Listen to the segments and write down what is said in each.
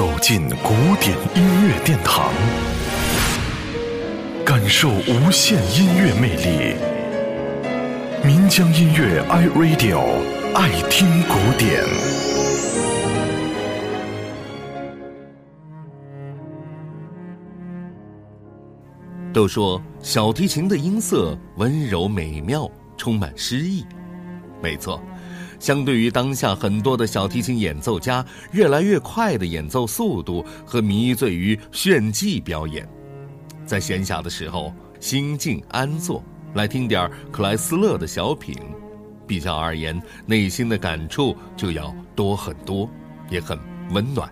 走进古典音乐殿堂，感受无限音乐魅力。民江音乐 iRadio 爱听古典。都说小提琴的音色温柔美妙，充满诗意。没错。相对于当下很多的小提琴演奏家越来越快的演奏速度和迷醉于炫技表演，在闲暇的时候心静安坐来听点克莱斯勒的小品，比较而言内心的感触就要多很多，也很温暖。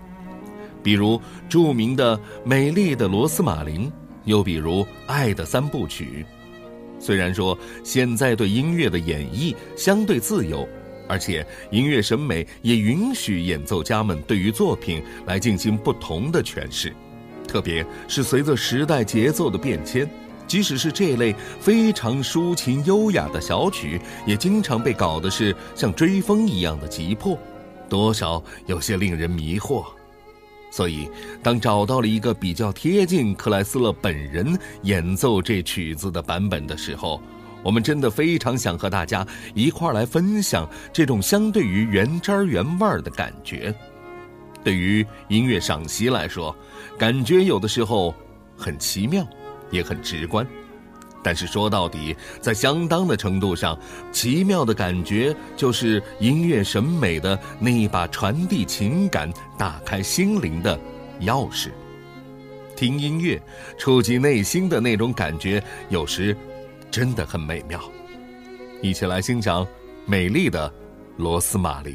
比如著名的《美丽的罗斯玛琳》，又比如《爱的三部曲》。虽然说现在对音乐的演绎相对自由。而且，音乐审美也允许演奏家们对于作品来进行不同的诠释，特别是随着时代节奏的变迁，即使是这类非常抒情优雅的小曲，也经常被搞的是像追风一样的急迫，多少有些令人迷惑。所以，当找到了一个比较贴近克莱斯勒本人演奏这曲子的版本的时候，我们真的非常想和大家一块儿来分享这种相对于原汁儿原味儿的感觉。对于音乐赏析来说，感觉有的时候很奇妙，也很直观。但是说到底，在相当的程度上，奇妙的感觉就是音乐审美的那一把传递情感、打开心灵的钥匙。听音乐，触及内心的那种感觉，有时。真的很美妙，一起来欣赏美丽的罗斯玛琳。